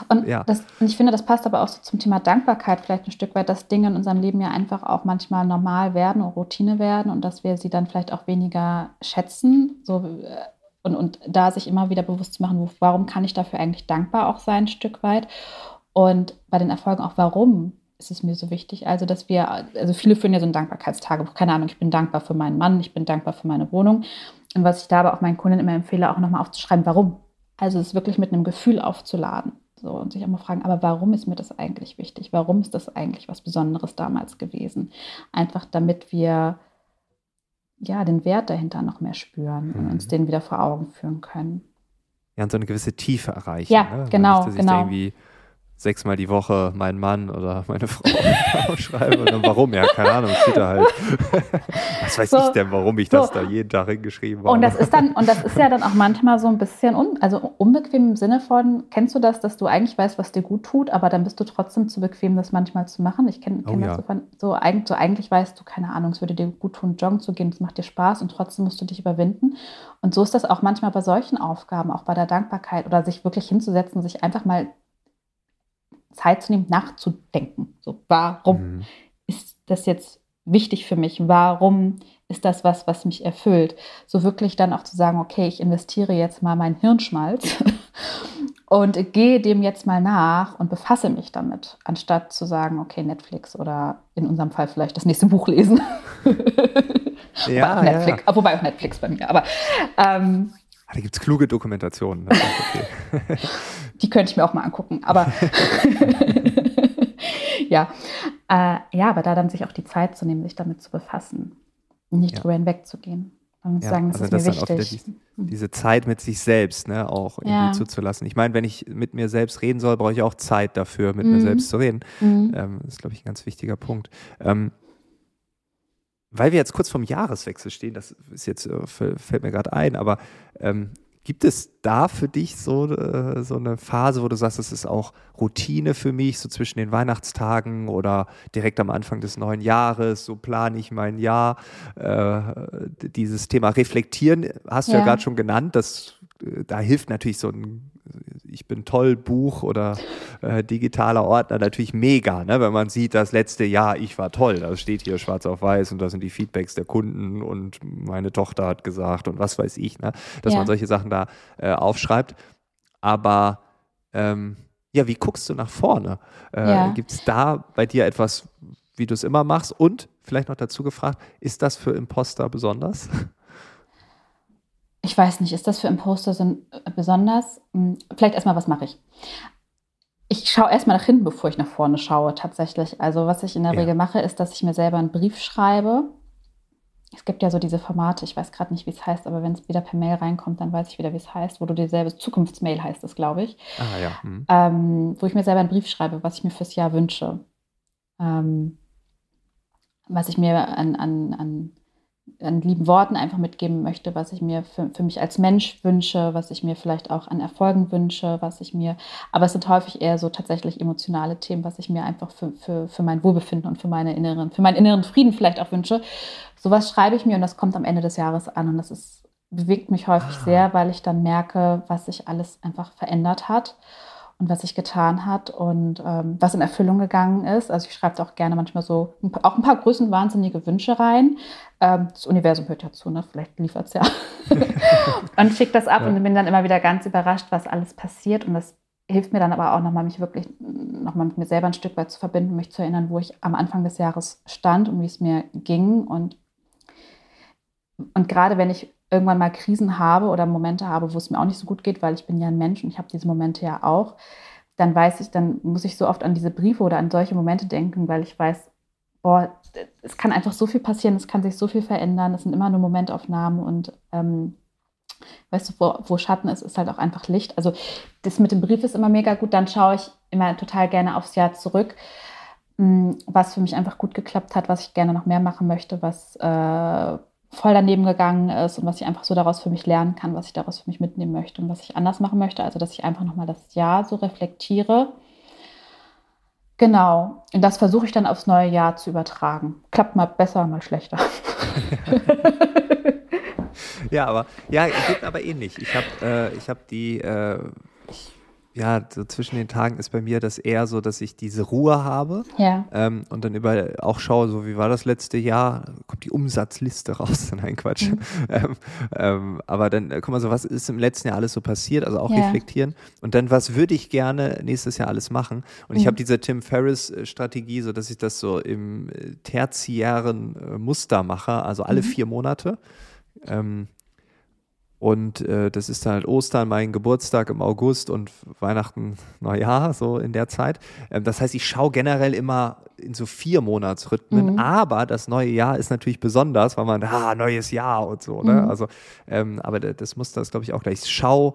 Und, ja. Das, und ich finde, das passt aber auch so zum Thema Dankbarkeit vielleicht ein Stück weit, dass Dinge in unserem Leben ja einfach auch manchmal normal werden und Routine werden und dass wir sie dann vielleicht auch weniger schätzen. So, äh, und, und da sich immer wieder bewusst zu machen, warum kann ich dafür eigentlich dankbar auch sein, ein Stück weit. Und bei den Erfolgen auch, warum ist es mir so wichtig. Also, dass wir, also viele führen ja so ein Dankbarkeitstagebuch. Keine Ahnung, ich bin dankbar für meinen Mann, ich bin dankbar für meine Wohnung. Und was ich da aber auch meinen Kunden immer empfehle, auch nochmal aufzuschreiben, warum. Also es wirklich mit einem Gefühl aufzuladen. So, und sich auch mal fragen, aber warum ist mir das eigentlich wichtig? Warum ist das eigentlich was Besonderes damals gewesen? Einfach damit wir ja den Wert dahinter noch mehr spüren und uns mhm. den wieder vor Augen führen können. Ja, und so eine gewisse Tiefe erreichen. Ja, ne? genau, genau. Sechsmal die Woche meinen Mann oder meine [LAUGHS] Frau aufschreibe. Und dann warum? Ja, keine Ahnung, steht da halt. [LAUGHS] Was weiß so, ich denn, warum ich so. das da jeden Tag hingeschrieben habe. Und das ist dann, und das ist ja dann auch manchmal so ein bisschen un, also unbequem im Sinne von, kennst du das, dass du eigentlich weißt, was dir gut tut, aber dann bist du trotzdem zu bequem, das manchmal zu machen. Ich kenne kenn oh, das ja. so, von, so, eigentlich, so eigentlich weißt du, keine Ahnung, es würde dir gut tun, joggen zu gehen, es macht dir Spaß und trotzdem musst du dich überwinden. Und so ist das auch manchmal bei solchen Aufgaben, auch bei der Dankbarkeit oder sich wirklich hinzusetzen, sich einfach mal Zeit zu nehmen, nachzudenken. So, warum mhm. ist das jetzt wichtig für mich? Warum ist das was, was mich erfüllt? So wirklich dann auch zu sagen, okay, ich investiere jetzt mal meinen Hirnschmalz [LAUGHS] und gehe dem jetzt mal nach und befasse mich damit, anstatt zu sagen, okay, Netflix oder in unserem Fall vielleicht das nächste Buch lesen. [LAUGHS] ja, Netflix, ja. wobei auch Netflix bei mir, aber ähm, ah, da gibt es kluge Dokumentationen. Okay. [LAUGHS] die könnte ich mir auch mal angucken. Aber [LAUGHS] [LAUGHS] ja. Äh, ja, aber da dann sich auch die Zeit zu nehmen, sich damit zu befassen und nicht ja. drüber hinwegzugehen. Und ja, sagen, das also ist das mir wichtig. Die, diese Zeit mit sich selbst, ne, auch irgendwie ja. zuzulassen. Ich meine, wenn ich mit mir selbst reden soll, brauche ich auch Zeit dafür, mit mhm. mir selbst zu reden. Mhm. Ähm, das ist, glaube ich, ein ganz wichtiger Punkt. Ähm, weil wir jetzt kurz vom Jahreswechsel stehen, das ist jetzt, äh, fällt mir gerade ein, aber ähm, Gibt es da für dich so, äh, so eine Phase, wo du sagst, das ist auch Routine für mich, so zwischen den Weihnachtstagen oder direkt am Anfang des neuen Jahres, so plane ich mein Jahr? Äh, dieses Thema Reflektieren hast du ja, ja gerade schon genannt, das, äh, da hilft natürlich so ein ich bin toll Buch oder äh, digitaler Ordner natürlich mega, ne? wenn man sieht, das letzte Jahr, ich war toll. Das steht hier schwarz auf weiß und da sind die Feedbacks der Kunden und meine Tochter hat gesagt und was weiß ich, ne? dass ja. man solche Sachen da äh, aufschreibt. Aber ähm, ja, wie guckst du nach vorne? Äh, ja. Gibt es da bei dir etwas, wie du es immer machst? Und vielleicht noch dazu gefragt, ist das für Imposter besonders? Ich weiß nicht, ist das für Imposter so äh, besonders? Hm, vielleicht erstmal, was mache ich? Ich schaue erstmal nach hinten, bevor ich nach vorne schaue, tatsächlich. Also, was ich in der ja. Regel mache, ist, dass ich mir selber einen Brief schreibe. Es gibt ja so diese Formate, ich weiß gerade nicht, wie es heißt, aber wenn es wieder per Mail reinkommt, dann weiß ich wieder, wie es heißt, wo du dir selber, Zukunftsmail heißt es, glaube ich. Ah, ja. Mhm. Ähm, wo ich mir selber einen Brief schreibe, was ich mir fürs Jahr wünsche. Ähm, was ich mir an, an, an an lieben Worten einfach mitgeben möchte, was ich mir für, für mich als Mensch wünsche, was ich mir vielleicht auch an Erfolgen wünsche, was ich mir, aber es sind häufig eher so tatsächlich emotionale Themen, was ich mir einfach für, für, für mein Wohlbefinden und für meine inneren, für meinen inneren Frieden vielleicht auch wünsche. Sowas schreibe ich mir und das kommt am Ende des Jahres an und das ist, bewegt mich häufig ah. sehr, weil ich dann merke, was sich alles einfach verändert hat und was sich getan hat und ähm, was in Erfüllung gegangen ist. Also ich schreibe auch gerne manchmal so auch ein paar größenwahnsinnige Wünsche rein. Ähm, das Universum hört ja zu, ne? vielleicht liefert es ja. [LAUGHS] und schicke das ab ja. und bin dann immer wieder ganz überrascht, was alles passiert. Und das hilft mir dann aber auch nochmal, mich wirklich nochmal mit mir selber ein Stück weit zu verbinden, mich zu erinnern, wo ich am Anfang des Jahres stand und wie es mir ging. Und, und gerade wenn ich irgendwann mal Krisen habe oder Momente habe, wo es mir auch nicht so gut geht, weil ich bin ja ein Mensch und ich habe diese Momente ja auch, dann weiß ich, dann muss ich so oft an diese Briefe oder an solche Momente denken, weil ich weiß, boah, es kann einfach so viel passieren, es kann sich so viel verändern, es sind immer nur Momentaufnahmen und ähm, weißt du, wo, wo, Schatten ist, ist halt auch einfach Licht. Also das mit dem Brief ist immer mega gut, dann schaue ich immer total gerne aufs Jahr zurück, mm, was für mich einfach gut geklappt hat, was ich gerne noch mehr machen möchte, was äh, voll daneben gegangen ist und was ich einfach so daraus für mich lernen kann, was ich daraus für mich mitnehmen möchte und was ich anders machen möchte. Also, dass ich einfach nochmal das Jahr so reflektiere. Genau. Und das versuche ich dann aufs neue Jahr zu übertragen. Klappt mal besser, mal schlechter. [LAUGHS] ja, aber ja, geht aber ähnlich. Ich habe äh, hab die, äh, ja, so zwischen den Tagen ist bei mir das eher so, dass ich diese Ruhe habe ja. ähm, und dann über auch schaue, so wie war das letzte Jahr, kommt die Umsatzliste raus. [LAUGHS] Nein, Quatsch. Mhm. Ähm, ähm, aber dann, äh, guck mal, so, was ist im letzten Jahr alles so passiert? Also auch ja. reflektieren. Und dann, was würde ich gerne nächstes Jahr alles machen? Und mhm. ich habe diese Tim Ferriss-Strategie, so dass ich das so im äh, tertiären äh, Muster mache, also alle mhm. vier Monate. Ähm, und äh, das ist halt Ostern, mein Geburtstag im August und Weihnachten, Neujahr, so in der Zeit. Ähm, das heißt, ich schaue generell immer in so vier Monatsrhythmen, mhm. aber das neue Jahr ist natürlich besonders, weil man, ah, neues Jahr und so, ne? Mhm. Also, ähm, aber das muss das, glaube ich, auch gleich. Ich schaue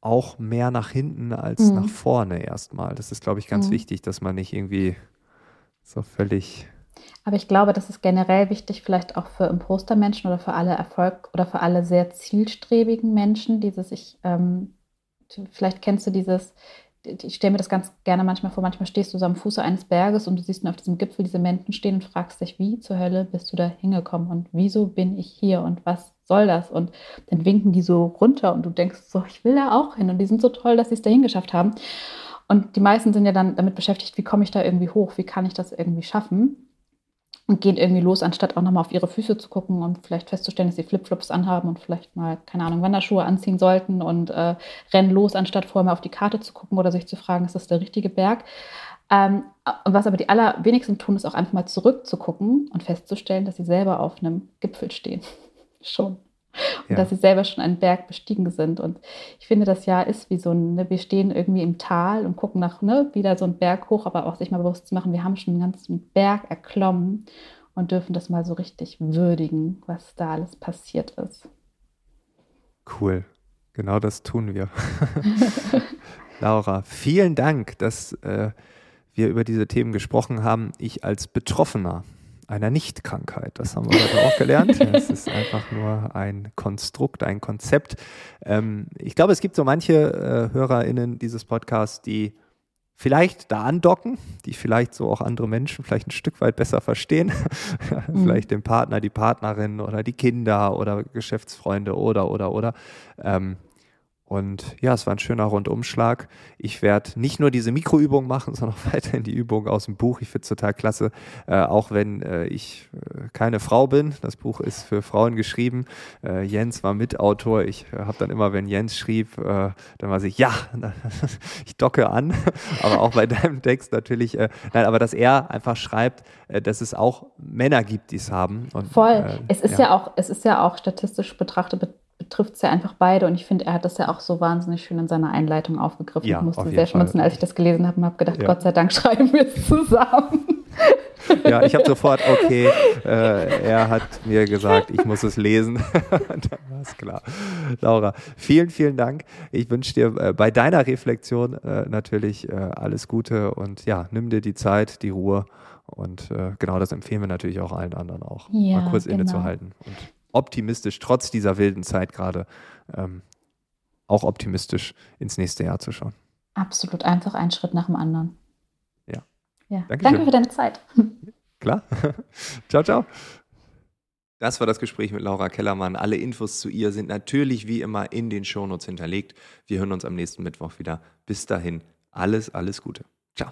auch mehr nach hinten als mhm. nach vorne erstmal. Das ist, glaube ich, ganz mhm. wichtig, dass man nicht irgendwie so völlig aber ich glaube, das ist generell wichtig, vielleicht auch für Imposter-Menschen oder für alle Erfolg oder für alle sehr zielstrebigen Menschen, dieses ich, ähm, vielleicht kennst du dieses, ich stelle mir das ganz gerne manchmal vor, manchmal stehst du so am Fuße eines Berges und du siehst nur auf diesem Gipfel diese Menschen stehen und fragst dich, wie zur Hölle bist du da hingekommen und wieso bin ich hier und was soll das? Und dann winken die so runter und du denkst so, ich will da auch hin und die sind so toll, dass sie es da hingeschafft haben. Und die meisten sind ja dann damit beschäftigt, wie komme ich da irgendwie hoch, wie kann ich das irgendwie schaffen? Und gehen irgendwie los, anstatt auch nochmal auf ihre Füße zu gucken und vielleicht festzustellen, dass sie Flipflops anhaben und vielleicht mal, keine Ahnung, Wanderschuhe anziehen sollten und äh, rennen los, anstatt vorher mal auf die Karte zu gucken oder sich zu fragen, ist das der richtige Berg? Ähm, was aber die allerwenigsten tun, ist auch einfach mal zurückzugucken und festzustellen, dass sie selber auf einem Gipfel stehen. [LAUGHS] Schon und ja. dass sie selber schon einen Berg bestiegen sind. Und ich finde, das Jahr ist wie so ein, ne, wir stehen irgendwie im Tal und gucken nach, ne, wieder so einen Berg hoch, aber auch sich mal bewusst zu machen, wir haben schon einen ganzen Berg erklommen und dürfen das mal so richtig würdigen, was da alles passiert ist. Cool. Genau das tun wir. [LAUGHS] Laura, vielen Dank, dass äh, wir über diese Themen gesprochen haben. Ich als Betroffener einer Nichtkrankheit. Das haben wir heute auch gelernt. [LAUGHS] Es ist einfach nur ein Konstrukt, ein Konzept. Ähm, ich glaube, es gibt so manche äh, HörerInnen dieses Podcasts, die vielleicht da andocken, die vielleicht so auch andere Menschen vielleicht ein Stück weit besser verstehen. [LAUGHS] mhm. Vielleicht den Partner, die Partnerin oder die Kinder oder Geschäftsfreunde oder, oder, oder. Ähm, und ja, es war ein schöner Rundumschlag. Ich werde nicht nur diese Mikroübung machen, [LAUGHS] sondern auch weiterhin die Übung aus dem Buch. Ich finde es total klasse, äh, auch wenn äh, ich äh, keine Frau bin. Das Buch ist für Frauen geschrieben. Äh, Jens war Mitautor. Ich äh, habe dann immer, wenn Jens schrieb, äh, dann war ich, ja, [LAUGHS] ich docke an. [LAUGHS] aber auch bei deinem Text natürlich. nein, aber dass er einfach schreibt, dass es auch Männer gibt, die es haben. Und, Voll. es ist ja. ja auch, es ist ja auch statistisch betrachtet betrifft es ja einfach beide. Und ich finde, er hat das ja auch so wahnsinnig schön in seiner Einleitung aufgegriffen. Ja, ich musste sehr schmunzeln, als ich das gelesen habe und habe gedacht, ja. Gott sei Dank [LAUGHS] schreiben wir es zusammen. Ja, ich habe sofort, okay, äh, er hat mir gesagt, ich muss es lesen. [LAUGHS] Dann war es klar. Laura, vielen, vielen Dank. Ich wünsche dir äh, bei deiner Reflexion äh, natürlich äh, alles Gute und ja, nimm dir die Zeit, die Ruhe. Und äh, genau das empfehlen wir natürlich auch allen anderen auch, ja, mal kurz genau. innezuhalten. Und optimistisch, trotz dieser wilden Zeit gerade, ähm, auch optimistisch ins nächste Jahr zu schauen. Absolut, einfach ein Schritt nach dem anderen. Ja. ja. Danke für deine Zeit. [LAUGHS] Klar. [LAUGHS] ciao, ciao. Das war das Gespräch mit Laura Kellermann. Alle Infos zu ihr sind natürlich wie immer in den Shownotes hinterlegt. Wir hören uns am nächsten Mittwoch wieder. Bis dahin, alles, alles Gute. Ciao.